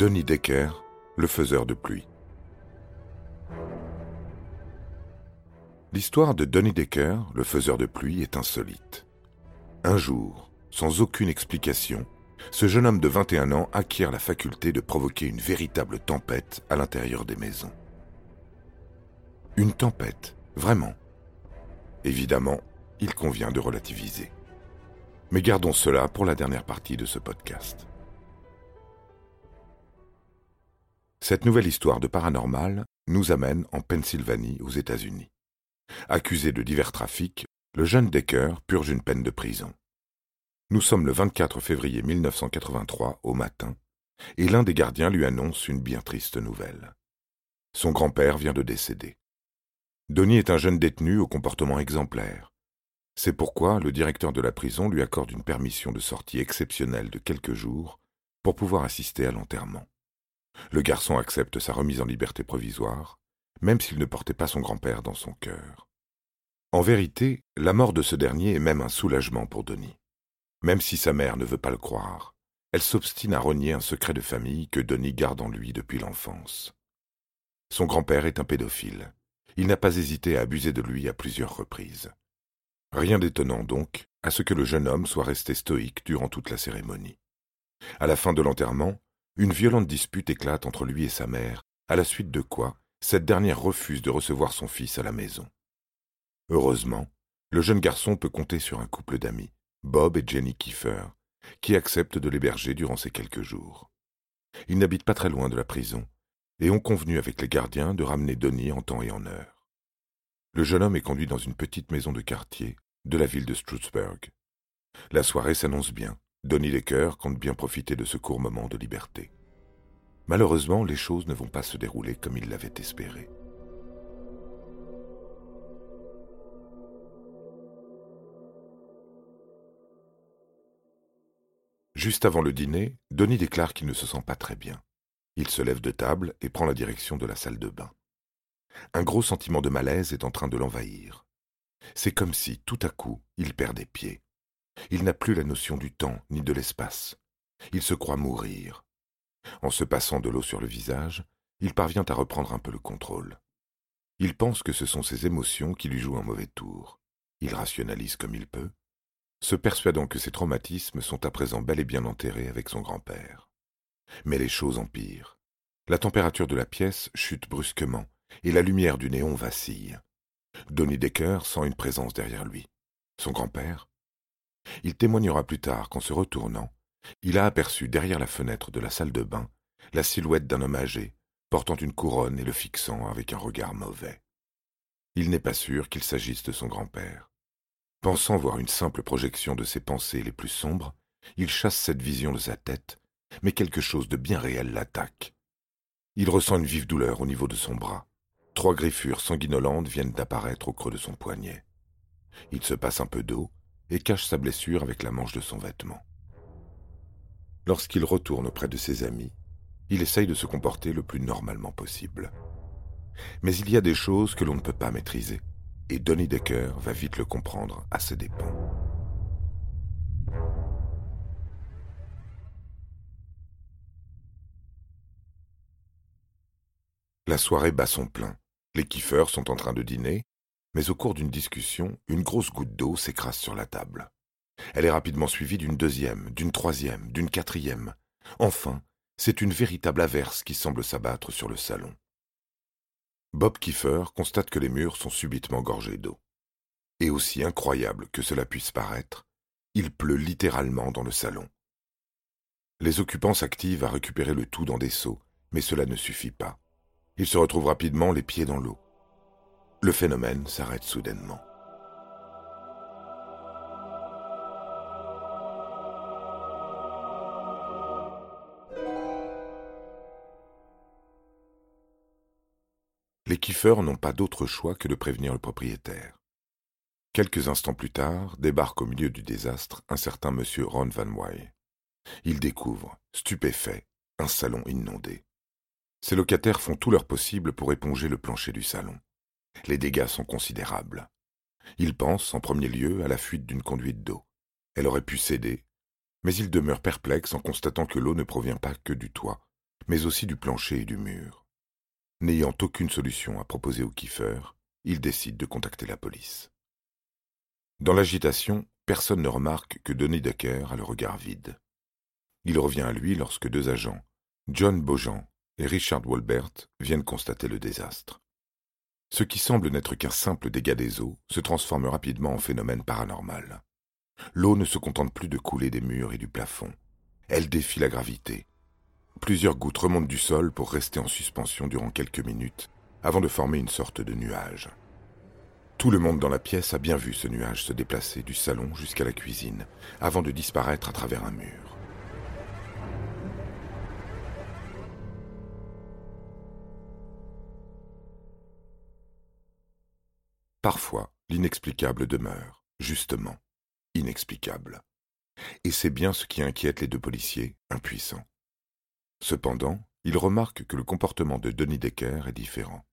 Denis Decker, le faiseur de pluie. L'histoire de Denis Decker, le faiseur de pluie, est insolite. Un jour, sans aucune explication, ce jeune homme de 21 ans acquiert la faculté de provoquer une véritable tempête à l'intérieur des maisons. Une tempête, vraiment. Évidemment, il convient de relativiser. Mais gardons cela pour la dernière partie de ce podcast. Cette nouvelle histoire de paranormal nous amène en Pennsylvanie aux États-Unis. Accusé de divers trafics, le jeune Decker purge une peine de prison. Nous sommes le 24 février 1983 au matin, et l'un des gardiens lui annonce une bien triste nouvelle. Son grand-père vient de décéder. Donny est un jeune détenu au comportement exemplaire. C'est pourquoi le directeur de la prison lui accorde une permission de sortie exceptionnelle de quelques jours pour pouvoir assister à l'enterrement. Le garçon accepte sa remise en liberté provisoire, même s'il ne portait pas son grand-père dans son cœur. En vérité, la mort de ce dernier est même un soulagement pour Denis. Même si sa mère ne veut pas le croire, elle s'obstine à renier un secret de famille que Denis garde en lui depuis l'enfance. Son grand-père est un pédophile. Il n'a pas hésité à abuser de lui à plusieurs reprises. Rien d'étonnant donc à ce que le jeune homme soit resté stoïque durant toute la cérémonie. À la fin de l'enterrement, une violente dispute éclate entre lui et sa mère, à la suite de quoi cette dernière refuse de recevoir son fils à la maison. Heureusement, le jeune garçon peut compter sur un couple d'amis, Bob et Jenny Kiefer, qui acceptent de l'héberger durant ces quelques jours. Ils n'habitent pas très loin de la prison et ont convenu avec les gardiens de ramener Donnie en temps et en heure. Le jeune homme est conduit dans une petite maison de quartier de la ville de Strutsburg. La soirée s'annonce bien, Donny Decker compte bien profiter de ce court moment de liberté. Malheureusement, les choses ne vont pas se dérouler comme il l'avait espéré. Juste avant le dîner, Denis déclare qu'il ne se sent pas très bien. Il se lève de table et prend la direction de la salle de bain. Un gros sentiment de malaise est en train de l'envahir. C'est comme si, tout à coup, il perd des pieds. Il n'a plus la notion du temps ni de l'espace. Il se croit mourir. En se passant de l'eau sur le visage, il parvient à reprendre un peu le contrôle. Il pense que ce sont ses émotions qui lui jouent un mauvais tour. Il rationalise comme il peut, se persuadant que ses traumatismes sont à présent bel et bien enterrés avec son grand-père. Mais les choses empirent. La température de la pièce chute brusquement, et la lumière du néon vacille. Donny Decker sent une présence derrière lui. Son grand-père il témoignera plus tard qu'en se retournant, il a aperçu derrière la fenêtre de la salle de bain la silhouette d'un homme âgé, portant une couronne et le fixant avec un regard mauvais. Il n'est pas sûr qu'il s'agisse de son grand-père. Pensant voir une simple projection de ses pensées les plus sombres, il chasse cette vision de sa tête, mais quelque chose de bien réel l'attaque. Il ressent une vive douleur au niveau de son bras. Trois griffures sanguinolentes viennent d'apparaître au creux de son poignet. Il se passe un peu d'eau et cache sa blessure avec la manche de son vêtement. Lorsqu'il retourne auprès de ses amis, il essaye de se comporter le plus normalement possible. Mais il y a des choses que l'on ne peut pas maîtriser, et Donny Decker va vite le comprendre à ses dépens. La soirée bat son plein. Les kiffeurs sont en train de dîner mais au cours d'une discussion, une grosse goutte d'eau s'écrase sur la table. Elle est rapidement suivie d'une deuxième, d'une troisième, d'une quatrième. Enfin, c'est une véritable averse qui semble s'abattre sur le salon. Bob Kiefer constate que les murs sont subitement gorgés d'eau. Et aussi incroyable que cela puisse paraître, il pleut littéralement dans le salon. Les occupants s'activent à récupérer le tout dans des seaux, mais cela ne suffit pas. Ils se retrouvent rapidement les pieds dans l'eau. Le phénomène s'arrête soudainement. Les kiffeurs n'ont pas d'autre choix que de prévenir le propriétaire. Quelques instants plus tard, débarque au milieu du désastre un certain monsieur Ron Van Wy. Il découvre, stupéfait, un salon inondé. Ses locataires font tout leur possible pour éponger le plancher du salon. Les dégâts sont considérables. Ils pensent, en premier lieu, à la fuite d'une conduite d'eau. Elle aurait pu céder, mais ils demeurent perplexes en constatant que l'eau ne provient pas que du toit, mais aussi du plancher et du mur. N'ayant aucune solution à proposer au kiffer, ils décident de contacter la police. Dans l'agitation, personne ne remarque que Denis Decker a le regard vide. Il revient à lui lorsque deux agents, John Beaujean et Richard Walbert, viennent constater le désastre. Ce qui semble n'être qu'un simple dégât des eaux se transforme rapidement en phénomène paranormal. L'eau ne se contente plus de couler des murs et du plafond. Elle défie la gravité. Plusieurs gouttes remontent du sol pour rester en suspension durant quelques minutes, avant de former une sorte de nuage. Tout le monde dans la pièce a bien vu ce nuage se déplacer du salon jusqu'à la cuisine, avant de disparaître à travers un mur. Parfois, l'inexplicable demeure, justement, inexplicable. Et c'est bien ce qui inquiète les deux policiers, impuissants. Cependant, ils remarquent que le comportement de Denis Decker est différent.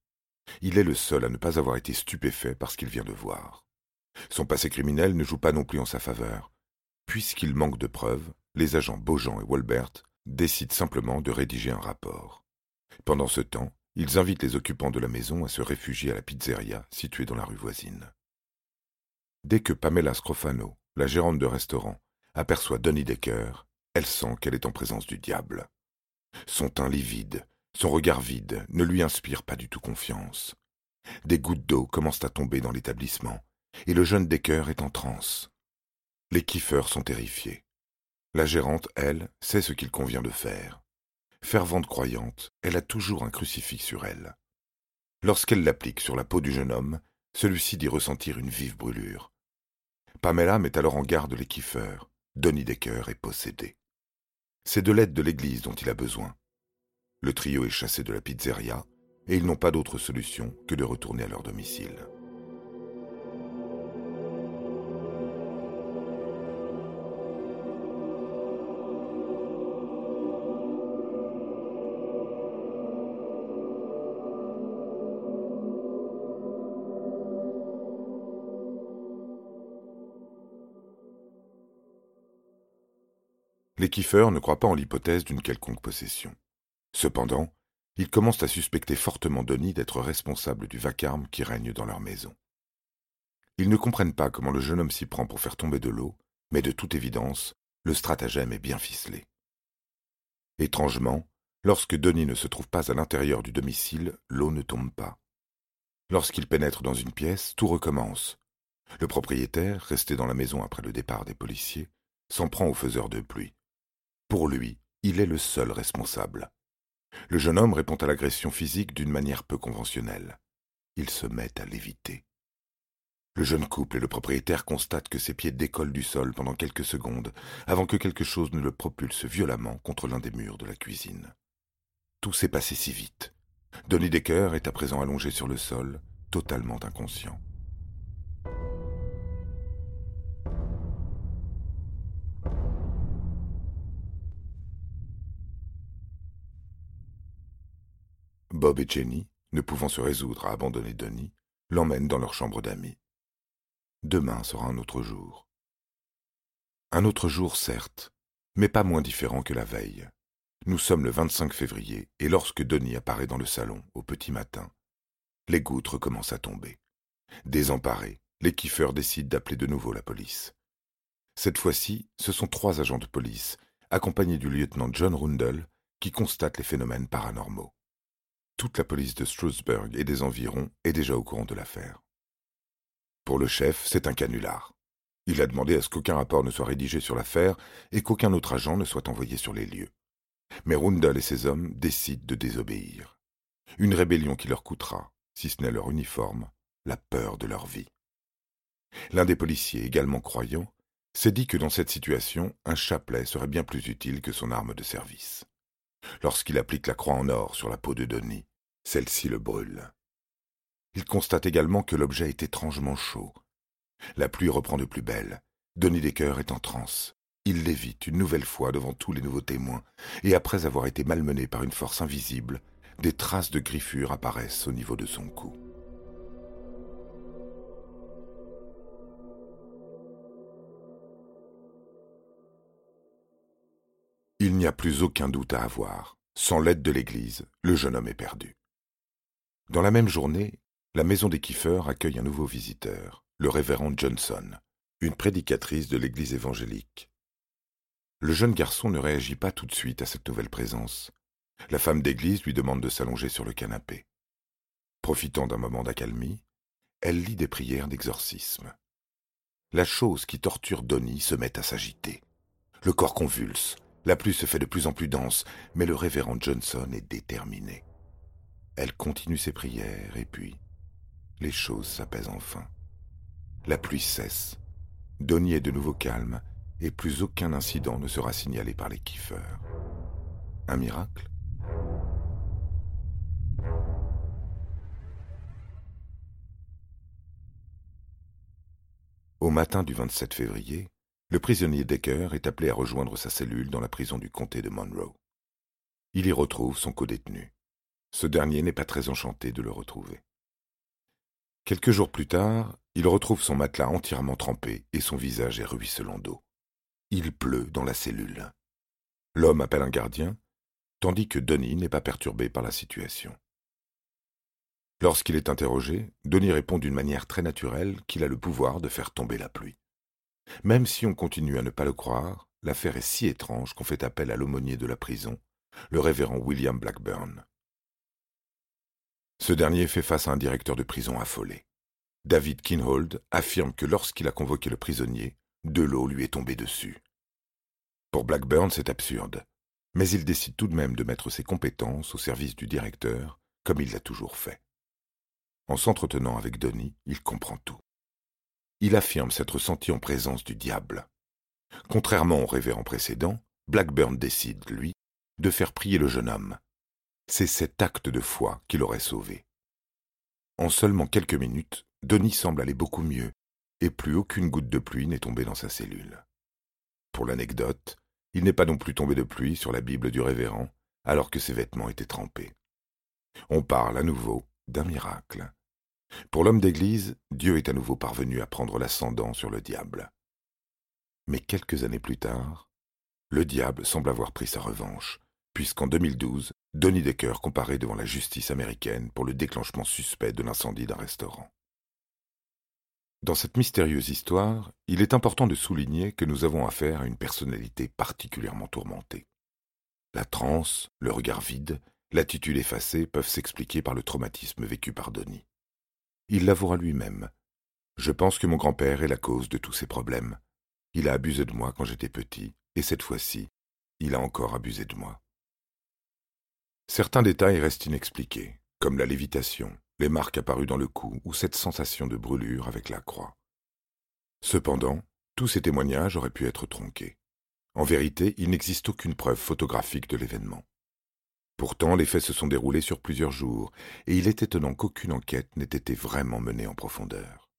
Il est le seul à ne pas avoir été stupéfait par ce qu'il vient de voir. Son passé criminel ne joue pas non plus en sa faveur. Puisqu'il manque de preuves, les agents Beaujean et Walbert décident simplement de rédiger un rapport. Pendant ce temps, ils invitent les occupants de la maison à se réfugier à la pizzeria située dans la rue voisine. Dès que Pamela Scrofano, la gérante de restaurant, aperçoit Donny Decker, elle sent qu'elle est en présence du diable. Son teint livide, son regard vide ne lui inspire pas du tout confiance. Des gouttes d'eau commencent à tomber dans l'établissement, et le jeune Decker est en transe. Les kiffeurs sont terrifiés. La gérante, elle, sait ce qu'il convient de faire. Fervente croyante, elle a toujours un crucifix sur elle. Lorsqu'elle l'applique sur la peau du jeune homme, celui-ci dit ressentir une vive brûlure. Pamela met alors en garde les kiffeurs. Donny Decker est possédé. C'est de l'aide de l'Église dont il a besoin. Le trio est chassé de la pizzeria et ils n'ont pas d'autre solution que de retourner à leur domicile. Les kiffeurs ne croient pas en l'hypothèse d'une quelconque possession. Cependant, ils commencent à suspecter fortement Denis d'être responsable du vacarme qui règne dans leur maison. Ils ne comprennent pas comment le jeune homme s'y prend pour faire tomber de l'eau, mais de toute évidence, le stratagème est bien ficelé. Étrangement, lorsque Denis ne se trouve pas à l'intérieur du domicile, l'eau ne tombe pas. Lorsqu'il pénètre dans une pièce, tout recommence. Le propriétaire, resté dans la maison après le départ des policiers, s'en prend aux faiseurs de pluie. Pour lui, il est le seul responsable. Le jeune homme répond à l'agression physique d'une manière peu conventionnelle. Il se met à l'éviter. Le jeune couple et le propriétaire constatent que ses pieds décollent du sol pendant quelques secondes avant que quelque chose ne le propulse violemment contre l'un des murs de la cuisine. Tout s'est passé si vite. Denis Decker est à présent allongé sur le sol, totalement inconscient. Bob et Jenny, ne pouvant se résoudre à abandonner Denis, l'emmènent dans leur chambre d'amis. Demain sera un autre jour. Un autre jour, certes, mais pas moins différent que la veille. Nous sommes le 25 février, et lorsque Denis apparaît dans le salon, au petit matin, les gouttes recommencent à tomber. Désemparés, les kiffeurs décident d'appeler de nouveau la police. Cette fois-ci, ce sont trois agents de police, accompagnés du lieutenant John Rundle, qui constatent les phénomènes paranormaux. Toute la police de Strasbourg et des environs est déjà au courant de l'affaire. Pour le chef, c'est un canular. Il a demandé à ce qu'aucun rapport ne soit rédigé sur l'affaire et qu'aucun autre agent ne soit envoyé sur les lieux. Mais Rundle et ses hommes décident de désobéir. Une rébellion qui leur coûtera, si ce n'est leur uniforme, la peur de leur vie. L'un des policiers, également croyant, s'est dit que dans cette situation, un chapelet serait bien plus utile que son arme de service. Lorsqu'il applique la croix en or sur la peau de Denis, celle-ci le brûle. Il constate également que l'objet est étrangement chaud. La pluie reprend de plus belle. Denis Decker est en transe. Il l'évite une nouvelle fois devant tous les nouveaux témoins, et après avoir été malmené par une force invisible, des traces de griffures apparaissent au niveau de son cou. N'y a plus aucun doute à avoir. Sans l'aide de l'Église, le jeune homme est perdu. Dans la même journée, la maison des kiffeurs accueille un nouveau visiteur, le révérend Johnson, une prédicatrice de l'Église évangélique. Le jeune garçon ne réagit pas tout de suite à cette nouvelle présence. La femme d'église lui demande de s'allonger sur le canapé. Profitant d'un moment d'accalmie, elle lit des prières d'exorcisme. La chose qui torture Donny se met à s'agiter. Le corps convulse, la pluie se fait de plus en plus dense, mais le révérend Johnson est déterminé. Elle continue ses prières et puis les choses s'apaisent enfin. La pluie cesse. Donnie est de nouveau calme et plus aucun incident ne sera signalé par les kiffeurs. Un miracle? Au matin du 27 février, le prisonnier Decker est appelé à rejoindre sa cellule dans la prison du comté de Monroe. Il y retrouve son codétenu. Ce dernier n'est pas très enchanté de le retrouver. Quelques jours plus tard, il retrouve son matelas entièrement trempé et son visage est ruisselant d'eau. Il pleut dans la cellule. L'homme appelle un gardien, tandis que Denis n'est pas perturbé par la situation. Lorsqu'il est interrogé, Denis répond d'une manière très naturelle qu'il a le pouvoir de faire tomber la pluie. Même si on continue à ne pas le croire, l'affaire est si étrange qu'on fait appel à l'aumônier de la prison, le révérend William Blackburn. Ce dernier fait face à un directeur de prison affolé. David Kinhold affirme que lorsqu'il a convoqué le prisonnier, de l'eau lui est tombée dessus. Pour Blackburn, c'est absurde, mais il décide tout de même de mettre ses compétences au service du directeur, comme il l'a toujours fait. En s'entretenant avec Donny, il comprend tout il affirme s'être senti en présence du diable. Contrairement au révérend précédent, Blackburn décide, lui, de faire prier le jeune homme. C'est cet acte de foi qui l'aurait sauvé. En seulement quelques minutes, Denis semble aller beaucoup mieux, et plus aucune goutte de pluie n'est tombée dans sa cellule. Pour l'anecdote, il n'est pas non plus tombé de pluie sur la Bible du révérend, alors que ses vêtements étaient trempés. On parle à nouveau d'un miracle. Pour l'homme d'Église, Dieu est à nouveau parvenu à prendre l'ascendant sur le diable. Mais quelques années plus tard, le diable semble avoir pris sa revanche, puisqu'en 2012, Donnie Decker comparaît devant la justice américaine pour le déclenchement suspect de l'incendie d'un restaurant. Dans cette mystérieuse histoire, il est important de souligner que nous avons affaire à une personnalité particulièrement tourmentée. La transe, le regard vide, l'attitude effacée peuvent s'expliquer par le traumatisme vécu par Donnie. Il l'avouera lui-même. Je pense que mon grand-père est la cause de tous ces problèmes. Il a abusé de moi quand j'étais petit, et cette fois-ci, il a encore abusé de moi. Certains détails restent inexpliqués, comme la lévitation, les marques apparues dans le cou ou cette sensation de brûlure avec la croix. Cependant, tous ces témoignages auraient pu être tronqués. En vérité, il n'existe aucune preuve photographique de l'événement. Pourtant, les faits se sont déroulés sur plusieurs jours, et il est étonnant qu'aucune enquête n'ait été vraiment menée en profondeur.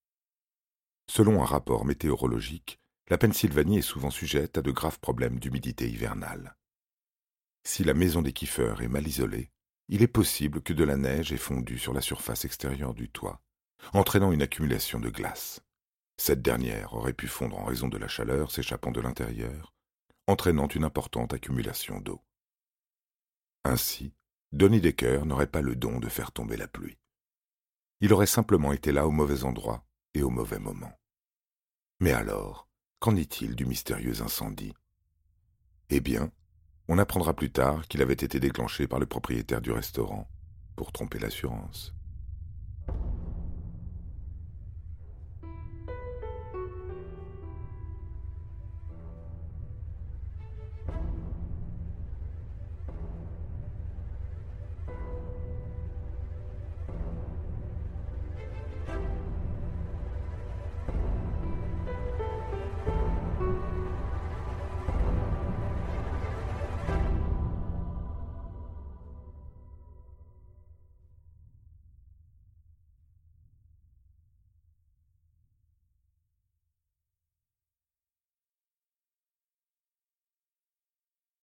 Selon un rapport météorologique, la Pennsylvanie est souvent sujette à de graves problèmes d'humidité hivernale. Si la maison des kiffeurs est mal isolée, il est possible que de la neige ait fondu sur la surface extérieure du toit, entraînant une accumulation de glace. Cette dernière aurait pu fondre en raison de la chaleur s'échappant de l'intérieur, entraînant une importante accumulation d'eau. Ainsi, Donny Decker n'aurait pas le don de faire tomber la pluie. Il aurait simplement été là au mauvais endroit et au mauvais moment. Mais alors, qu'en est-il du mystérieux incendie? Eh bien, on apprendra plus tard qu'il avait été déclenché par le propriétaire du restaurant pour tromper l'assurance.